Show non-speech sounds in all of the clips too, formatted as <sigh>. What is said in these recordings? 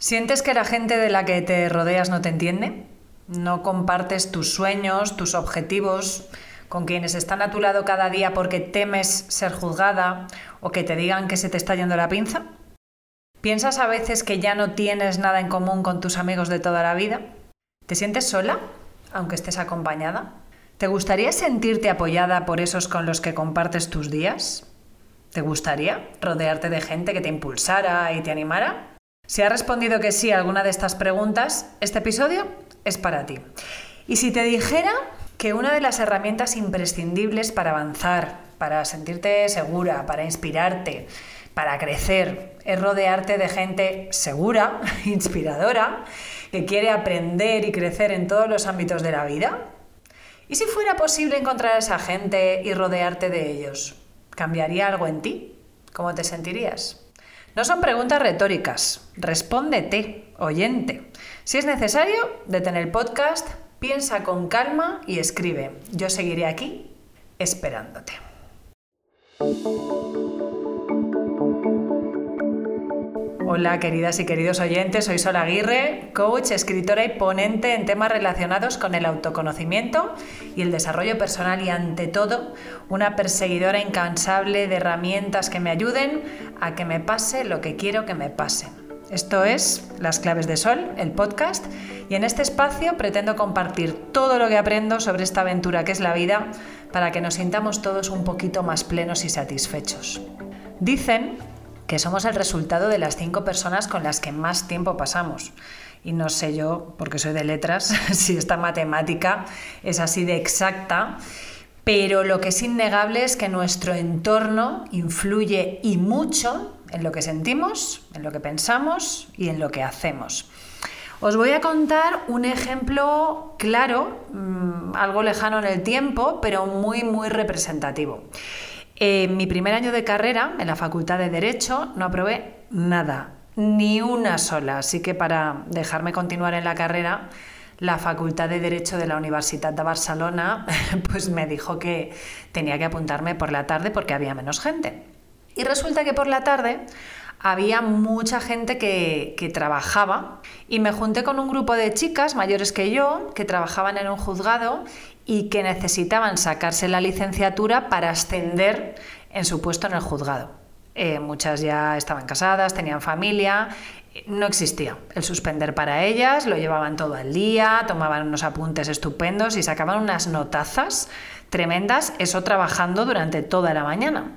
¿Sientes que la gente de la que te rodeas no te entiende? ¿No compartes tus sueños, tus objetivos con quienes están a tu lado cada día porque temes ser juzgada o que te digan que se te está yendo la pinza? ¿Piensas a veces que ya no tienes nada en común con tus amigos de toda la vida? ¿Te sientes sola, aunque estés acompañada? ¿Te gustaría sentirte apoyada por esos con los que compartes tus días? ¿Te gustaría rodearte de gente que te impulsara y te animara? Si has respondido que sí a alguna de estas preguntas, este episodio es para ti. Y si te dijera que una de las herramientas imprescindibles para avanzar, para sentirte segura, para inspirarte, para crecer, es rodearte de gente segura, <laughs> inspiradora, que quiere aprender y crecer en todos los ámbitos de la vida? ¿Y si fuera posible encontrar a esa gente y rodearte de ellos? ¿Cambiaría algo en ti? ¿Cómo te sentirías? No son preguntas retóricas. Respóndete, oyente. Si es necesario, detén el podcast, piensa con calma y escribe. Yo seguiré aquí esperándote. Hola queridas y queridos oyentes, soy Sol Aguirre, coach, escritora y ponente en temas relacionados con el autoconocimiento y el desarrollo personal y ante todo una perseguidora incansable de herramientas que me ayuden a que me pase lo que quiero que me pase. Esto es Las Claves de Sol, el podcast, y en este espacio pretendo compartir todo lo que aprendo sobre esta aventura que es la vida para que nos sintamos todos un poquito más plenos y satisfechos. Dicen que somos el resultado de las cinco personas con las que más tiempo pasamos. Y no sé yo, porque soy de letras, <laughs> si esta matemática es así de exacta, pero lo que es innegable es que nuestro entorno influye y mucho en lo que sentimos, en lo que pensamos y en lo que hacemos. Os voy a contar un ejemplo claro, mm, algo lejano en el tiempo, pero muy, muy representativo. En mi primer año de carrera, en la Facultad de Derecho, no aprobé nada, ni una sola. Así que para dejarme continuar en la carrera, la Facultad de Derecho de la Universidad de Barcelona <laughs> pues me dijo que tenía que apuntarme por la tarde porque había menos gente. Y resulta que por la tarde había mucha gente que, que, trabajaba y me junté con un grupo de chicas mayores que yo que trabajaban en un juzgado y que necesitaban sacarse la licenciatura para ascender en su puesto en el juzgado. Eh, muchas ya estaban casadas, tenían familia, no existía el suspender para ellas, lo llevaban todo el día, tomaban unos apuntes estupendos y sacaban unas notazas tremendas, eso trabajando durante toda la mañana.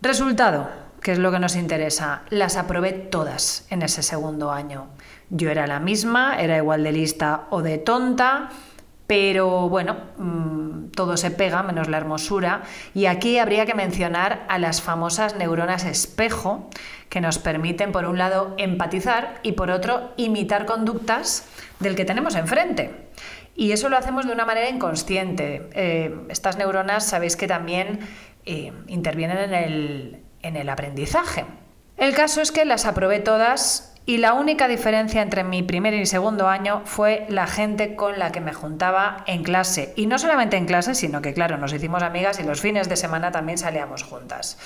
Resultado, que es lo que nos interesa, las aprobé todas en ese segundo año. Yo era la misma, era igual de lista o de tonta, pero bueno, mm, todo se pega menos la hermosura. Y aquí habría que mencionar a las famosas neuronas espejo, que nos permiten, por un lado, empatizar y por otro, imitar conductas del que tenemos enfrente. Y eso lo hacemos de una manera inconsciente. Eh, estas neuronas sabéis que también eh, intervienen en el, en el aprendizaje. El caso es que las aprobé todas y la única diferencia entre mi primer y segundo año fue la gente con la que me juntaba en clase. Y no solamente en clase, sino que, claro, nos hicimos amigas y los fines de semana también salíamos juntas.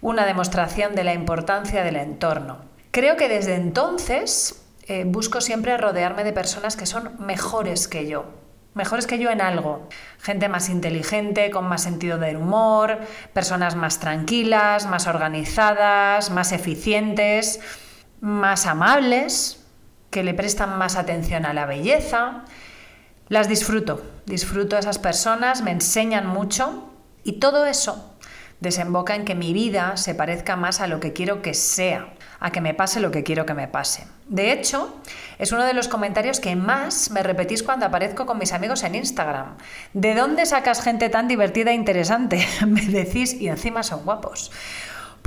Una demostración de la importancia del entorno. Creo que desde entonces eh, busco siempre rodearme de personas que son mejores que yo. Mejores que yo en algo. Gente más inteligente, con más sentido del humor, personas más tranquilas, más organizadas, más eficientes más amables, que le prestan más atención a la belleza. Las disfruto, disfruto a esas personas, me enseñan mucho y todo eso desemboca en que mi vida se parezca más a lo que quiero que sea, a que me pase lo que quiero que me pase. De hecho, es uno de los comentarios que más me repetís cuando aparezco con mis amigos en Instagram. ¿De dónde sacas gente tan divertida e interesante? <laughs> me decís y encima son guapos.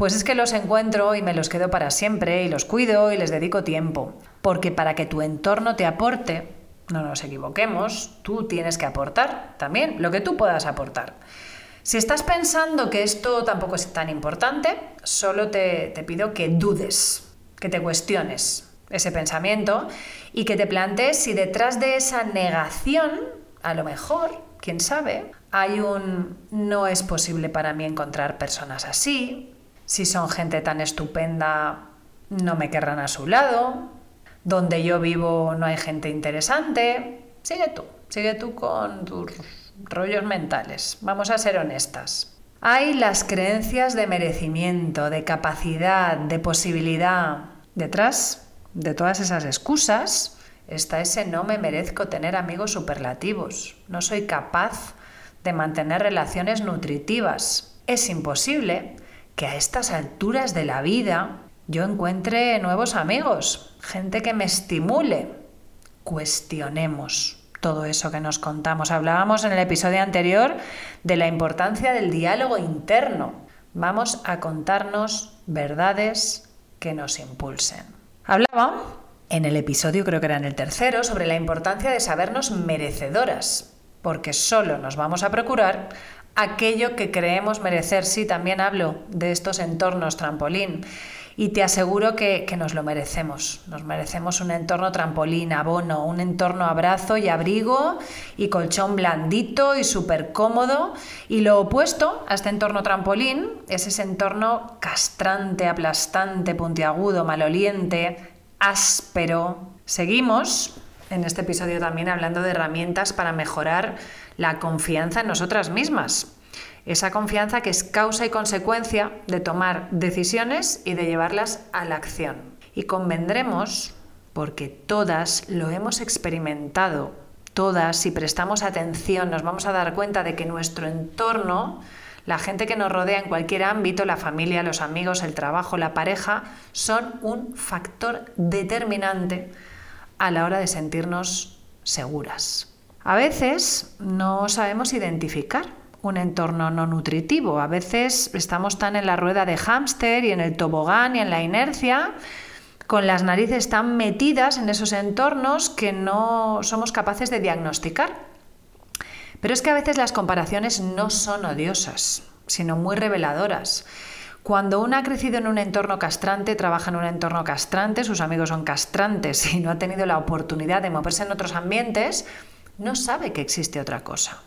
Pues es que los encuentro y me los quedo para siempre y los cuido y les dedico tiempo. Porque para que tu entorno te aporte, no nos equivoquemos, tú tienes que aportar también lo que tú puedas aportar. Si estás pensando que esto tampoco es tan importante, solo te, pido que dudes, que te cuestiones ese pensamiento y que te plantees si detrás de esa negación, a lo mejor, quién sabe, hay un no es posible para mí encontrar personas así, si son gente tan estupenda, no me querrán a su lado. donde yo vivo no hay gente interesante. Sigue tú, sigue tú con tus rollos mentales. Vamos a ser honestas. Hay las creencias de merecimiento, de capacidad, de posibilidad. Detrás de todas esas excusas está ese no me merezco tener amigos superlativos. No soy capaz de mantener relaciones nutritivas. Es imposible que a estas alturas de la vida yo encuentre nuevos amigos, gente que me estimule. Cuestionemos todo eso que nos contamos. Hablábamos en el episodio anterior de la importancia del diálogo interno. Vamos a contarnos verdades que nos impulsen. Hablaba en el episodio, creo que era en el tercero, sobre la importancia de sabernos merecedoras, porque solo nos vamos a procurar aquello que creemos merecer. Sí, también hablo de estos entornos trampolín y te aseguro que, nos lo merecemos. Nos merecemos un entorno trampolín, abono, un entorno abrazo y abrigo y colchón blandito y súper cómodo. Y lo opuesto a este entorno trampolín es ese entorno castrante, aplastante, puntiagudo, maloliente, áspero. Seguimos en este episodio también hablando de herramientas para mejorar la confianza en nosotras mismas. Esa confianza que es causa y consecuencia de tomar decisiones y de llevarlas a la acción. Y convendremos, porque todas lo hemos experimentado, todas, si prestamos atención, nos vamos a dar cuenta de que nuestro entorno, la gente que nos rodea en cualquier ámbito, la familia, los amigos, el trabajo, la pareja, son un factor determinante a la hora de sentirnos seguras. A veces no sabemos identificar un entorno no nutritivo. A veces estamos tan en la rueda de hámster y en el tobogán y en la inercia, con las narices tan metidas en esos entornos que no somos capaces de diagnosticar. Pero es que a veces las comparaciones no son odiosas, sino muy reveladoras. Cuando uno ha crecido en un entorno castrante, trabaja en un entorno castrante, sus amigos son castrantes <laughs> y no ha tenido la oportunidad de moverse en otros ambientes, no sabe que existe otra cosa.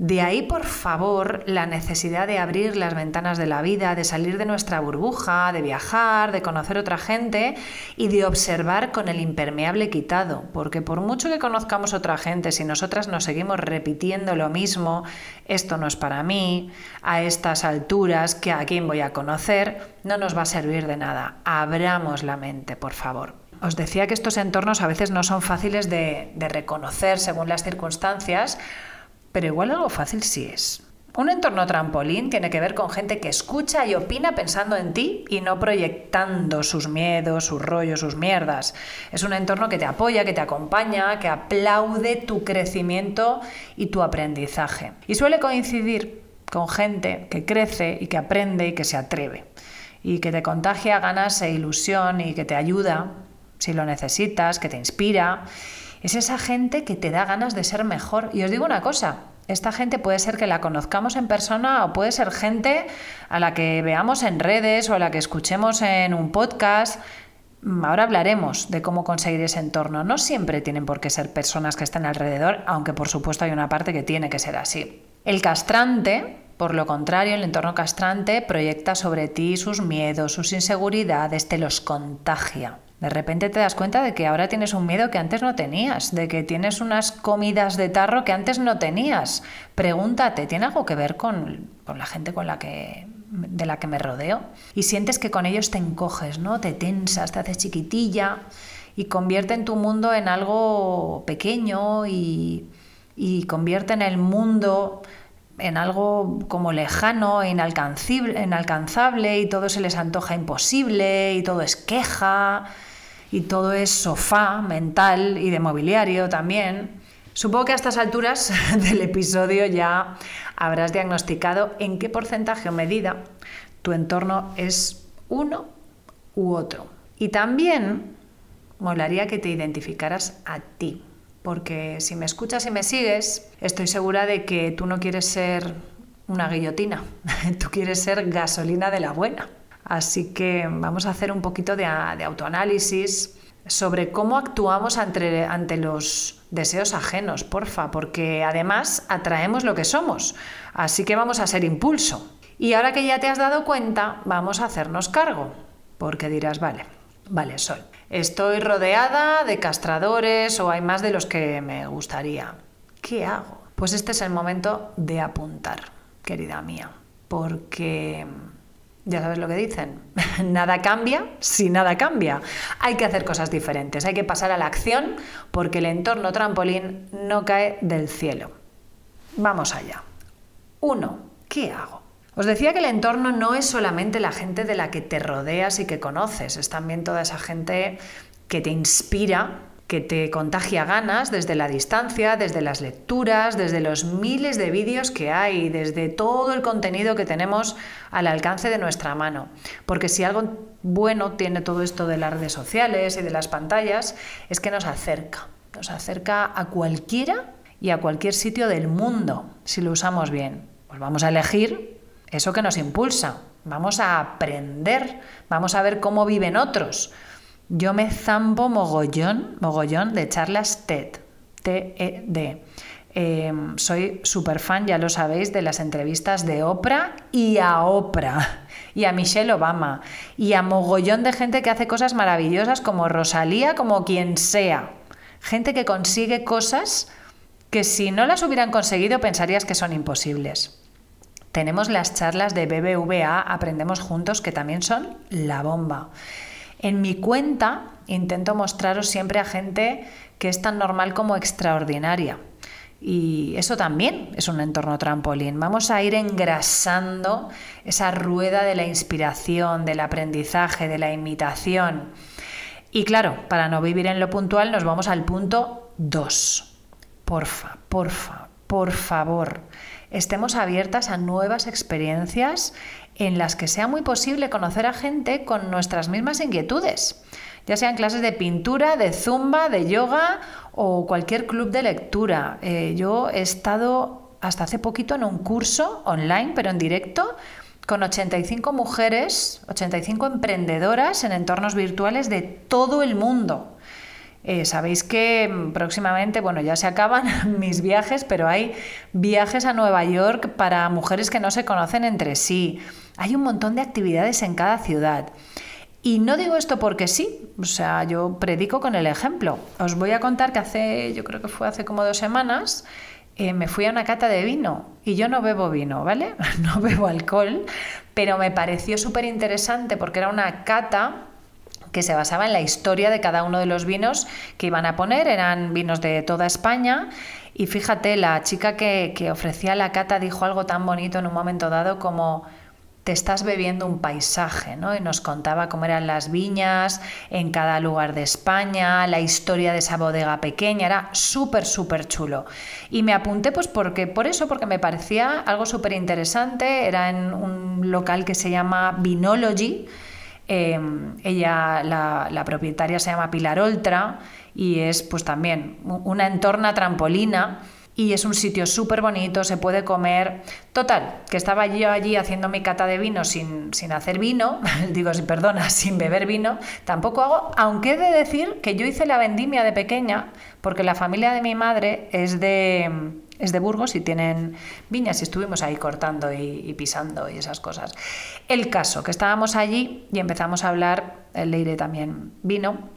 De ahí, por favor, la necesidad de abrir las ventanas de la vida, de salir de nuestra burbuja, de viajar, de conocer otra gente y de observar con el impermeable quitado, porque por mucho que conozcamos otra gente, si nosotras nos seguimos repitiendo lo mismo, esto no es para mí, a estas alturas, que a quién voy a conocer, no nos va a servir de nada. Abramos la mente, por favor. Os decía que estos entornos a veces no son fáciles de, de reconocer según las circunstancias, pero igual algo fácil sí es. Un entorno trampolín tiene que ver con gente que escucha y opina pensando en ti y no proyectando sus miedos, sus rollos, sus mierdas. Es un entorno que te apoya, que te acompaña, que aplaude tu crecimiento y tu aprendizaje. Y suele coincidir con gente que crece y que aprende y que se atreve. Y que te contagia ganas e ilusión y que te ayuda si lo necesitas, que te inspira es esa gente que te da ganas de ser mejor. Y os digo una cosa, esta gente puede ser que la conozcamos en persona o puede ser gente a la que veamos en redes o a la que escuchemos en un podcast. Mm, ahora hablaremos de cómo conseguir ese entorno. No siempre tienen por qué ser personas que estén alrededor, aunque por supuesto hay una parte que tiene que ser así. El castrante, por lo contrario, el entorno castrante proyecta sobre ti sus miedos, sus inseguridades, te los contagia. De repente te das cuenta de que ahora tienes un miedo que antes no tenías, de que tienes unas comidas de tarro que antes no tenías. Pregúntate, ¿tiene algo que ver con, la gente con la que, de la que me rodeo? Y sientes que con ellos te encoges, ¿no? Te tensas, te haces chiquitilla y convierte en tu mundo en algo pequeño y, y en el mundo en algo como lejano, inalcanzable y todo se les antoja imposible y todo es queja y todo es sofá mental y de mobiliario también. Supongo que a estas alturas <laughs> del episodio ya habrás diagnosticado en qué porcentaje o medida tu entorno es uno u otro. Y también molaría que te identificaras a ti, porque si me escuchas y me sigues, estoy segura de que tú no quieres ser una guillotina, <laughs> tú quieres ser gasolina de la buena. Así que vamos a hacer un poquito de, autoanálisis sobre cómo actuamos ante, ante, los deseos ajenos, porfa, porque además atraemos lo que somos. Así que vamos a ser impulso. Y ahora que ya te has dado cuenta, vamos a hacernos cargo, porque dirás, vale, vale, Sol. Estoy rodeada de castradores o hay más de los que me gustaría. ¿Qué hago? Pues este es el momento de apuntar, querida mía, porque ya sabes lo que dicen, <laughs> nada cambia si nada cambia. Hay que hacer cosas diferentes, hay que pasar a la acción porque el entorno trampolín no cae del cielo. Vamos allá. 1. ¿Qué hago? Os decía que el entorno no es solamente la gente de la que te rodeas y que conoces, es también toda esa gente que te inspira que te contagia ganas desde la distancia, desde las lecturas, desde los miles de vídeos que hay, desde todo el contenido que tenemos al alcance de nuestra mano. Porque si algo bueno tiene todo esto de las redes sociales y de las pantallas, es que nos acerca, nos acerca a cualquiera y a cualquier sitio del mundo, si lo usamos bien. Pues vamos a elegir eso que nos impulsa, vamos a aprender, vamos a ver cómo viven otros yo me zampo mogollón, mogollón de charlas TED, T-E-D. Em, soy súper fan, ya lo sabéis, de las entrevistas de Oprah y a Oprah <laughs> y a Michelle Obama y a mogollón de gente que hace cosas maravillosas como Rosalía, como quien sea. Gente que consigue cosas que si no las hubieran conseguido pensarías que son imposibles. Tenemos las charlas de BBVA Aprendemos Juntos que también son la bomba. En mi cuenta intento mostraros siempre a gente que es tan normal como extraordinaria. Y eso también es un entorno trampolín. Vamos a ir engrasando esa rueda de la inspiración, del aprendizaje, de la imitación. Y claro, para no vivir en lo puntual nos vamos al punto 2. Porfa, porfa, por favor, estemos abiertas a nuevas experiencias en las que sea muy posible conocer a gente con nuestras mismas inquietudes, ya sean clases de pintura, de zumba, de yoga o cualquier club de lectura. Eh, yo he estado hasta hace poquito en un curso online, pero en directo, con 85 mujeres, 85 emprendedoras en entornos virtuales de todo el mundo. Eh, sabéis que próximamente, bueno, ya se acaban <laughs> mis viajes, pero hay viajes a Nueva York para mujeres que no se conocen entre sí. Hay un montón de actividades en cada ciudad. Y no digo esto porque sí, o sea, yo predico con el ejemplo. Os voy a contar que hace, yo creo que fue hace como dos semanas, eh, me fui a una cata de vino y yo no bebo vino, ¿vale? <laughs> No bebo alcohol, pero me pareció súper interesante porque era una cata que se basaba en la historia de cada uno de los vinos que iban a poner, eran vinos de toda España. Y fíjate, la chica que, que ofrecía la cata dijo algo tan bonito en un momento dado como te estás bebiendo un paisaje, ¿no? Y nos contaba cómo eran las viñas en cada lugar de España, la historia de esa bodega pequeña, era súper, súper chulo. Y me apunté pues porque, por eso, porque me parecía algo súper interesante, era en un local que se llama Vinology, Em, ella, la, propietaria se llama Pilar Oltra y es pues también una entorna trampolina y es un sitio súper bonito, se puede comer. Total, que estaba yo allí haciendo mi cata de vino sin, sin hacer vino, <laughs> digo, perdona, sin beber vino, tampoco hago, aunque he de decir que yo hice la vendimia de pequeña, porque la familia de mi madre es de, es de Burgos y tienen viñas y estuvimos ahí cortando y, pisando y esas cosas. El caso, que estábamos allí y empezamos a hablar, el Leire también vino,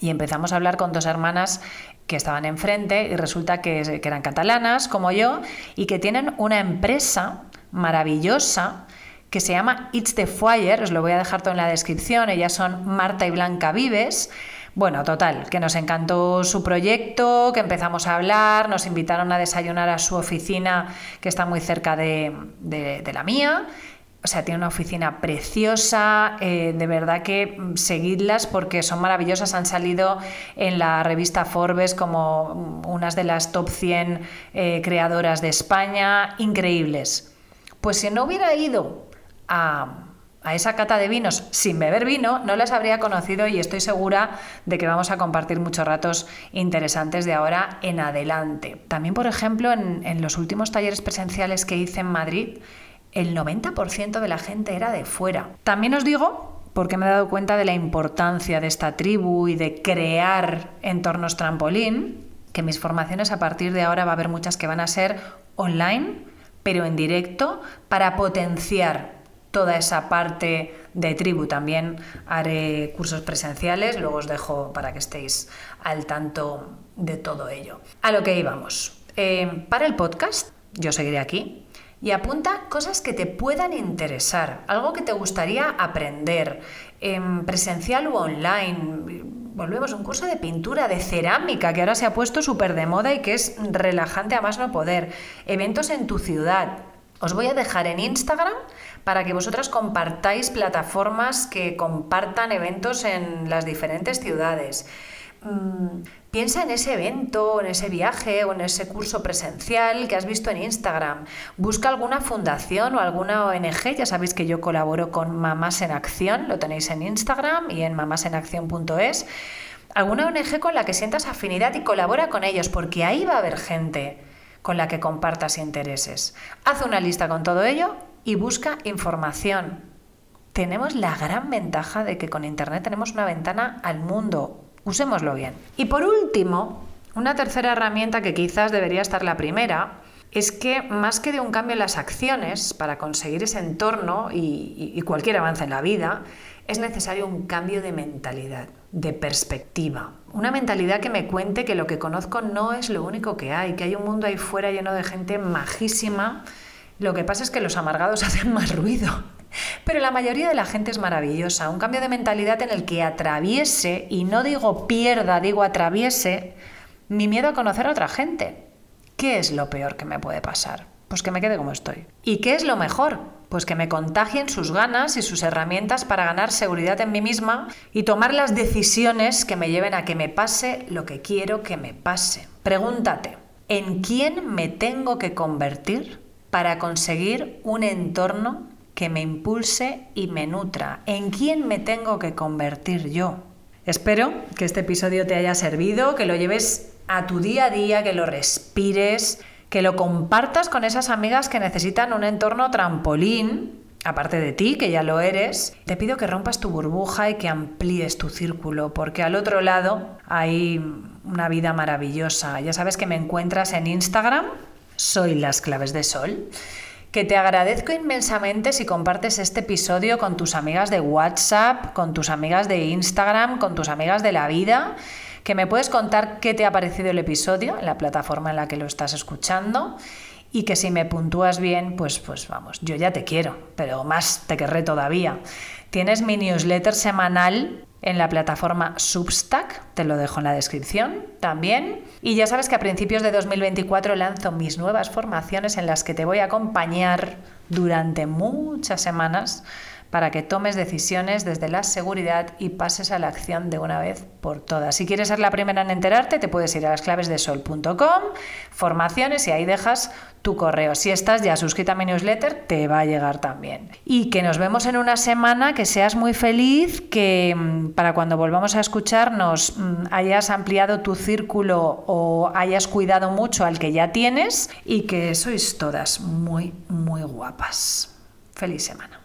y empezamos a hablar con dos hermanas que estaban enfrente y resulta que, eran catalanas como yo y que tienen una empresa maravillosa que se llama It's the Fire, os lo voy a dejar todo en la descripción, ellas son Marta y Blanca Vives bueno, total, que nos encantó su proyecto, que empezamos a hablar, nos invitaron a desayunar a su oficina que está muy cerca de, la mía. O sea, tiene una oficina preciosa, eh, de verdad que mm, seguidlas porque son maravillosas, han salido en la revista Forbes como mm, unas de las top 100 eh, creadoras de España, increíbles. Pues si no hubiera ido a, a esa cata de vinos sin beber vino, no las habría conocido y estoy segura de que vamos a compartir muchos ratos interesantes de ahora en adelante. También, por ejemplo, en, los últimos talleres presenciales que hice en Madrid, el 90% de la gente era de fuera. También os digo, porque me he dado cuenta de la importancia de esta tribu y de crear entornos trampolín, que mis formaciones a partir de ahora va a haber muchas que van a ser online, pero en directo, para potenciar toda esa parte de tribu. También haré cursos presenciales, luego os dejo para que estéis al tanto de todo ello. A lo que íbamos. Eh, para el podcast, yo seguiré aquí. Y apunta cosas que te puedan interesar, algo que te gustaría aprender, en presencial o online. Volvemos a un curso de pintura, de cerámica, que ahora se ha puesto súper de moda y que es relajante a más no poder. Eventos en tu ciudad. Os voy a dejar en Instagram para que vosotras compartáis plataformas que compartan eventos en las diferentes ciudades. Mm, piensa en ese evento, en ese viaje o en ese curso presencial que has visto en Instagram. Busca alguna fundación o alguna ONG. Ya sabéis que yo colaboro con Mamás en Acción, lo tenéis en Instagram y en mamásenacción.es. Alguna ONG con la que sientas afinidad y colabora con ellos, porque ahí va a haber gente con la que compartas intereses. Haz una lista con todo ello y busca información. Tenemos la gran ventaja de que con Internet tenemos una ventana al mundo. Usémoslo bien. Y por último, una tercera herramienta que quizás debería estar la primera, es que más que de un cambio en las acciones para conseguir ese entorno y, y, cualquier avance en la vida, es necesario un cambio de mentalidad, de perspectiva. Una mentalidad que me cuente que lo que conozco no es lo único que hay, que hay un mundo ahí fuera lleno de gente majísima lo que pasa es que los amargados <laughs> hacen más ruido. Pero la mayoría de la gente es maravillosa. Un cambio de mentalidad en el que atraviese, y no digo pierda, digo atraviese, mi miedo a conocer a otra gente. ¿Qué es lo peor que me puede pasar? Pues que me quede como estoy. ¿Y qué es lo mejor? Pues que me contagien sus ganas y sus herramientas para ganar seguridad en mí misma y tomar las decisiones que me lleven a que me pase lo que quiero que me pase. Pregúntate, ¿en quién me tengo que convertir para conseguir un entorno que me impulse y me nutra. ¿En quién me tengo que convertir yo? Espero que este episodio te haya servido, que lo lleves a tu día a día, que lo respires, que lo compartas con esas amigas que necesitan un entorno trampolín, aparte de ti, que ya lo eres. Te pido que rompas tu burbuja y que amplíes tu círculo, porque al otro lado hay una vida maravillosa. Ya sabes que me encuentras en Instagram soy Las Claves de Sol, que te agradezco inmensamente si compartes este episodio con tus amigas de WhatsApp, con tus amigas de Instagram, con tus amigas de la vida, que me puedes contar qué te ha parecido el episodio en la plataforma en la que lo estás escuchando y que si me puntúas bien, pues, pues vamos, yo ya te quiero, pero más te querré todavía. Tienes mi newsletter semanal en la plataforma Substack, te lo dejo en la descripción también. Y ya sabes que a principios de 2024 lanzo mis nuevas formaciones en las que te voy a acompañar durante muchas semanas para que tomes decisiones desde la seguridad y pases a la acción de una vez por todas. Si quieres ser la primera en enterarte, te puedes ir a lasclavesdesol.com, formaciones y ahí dejas tu correo. Si estás ya suscrita a mi newsletter, te va a llegar también. Y que nos vemos en una semana, que seas muy feliz, que mm, para cuando volvamos a escucharnos mm, hayas ampliado tu círculo o hayas cuidado mucho al que ya tienes y que sois todas muy, muy guapas. Feliz semana.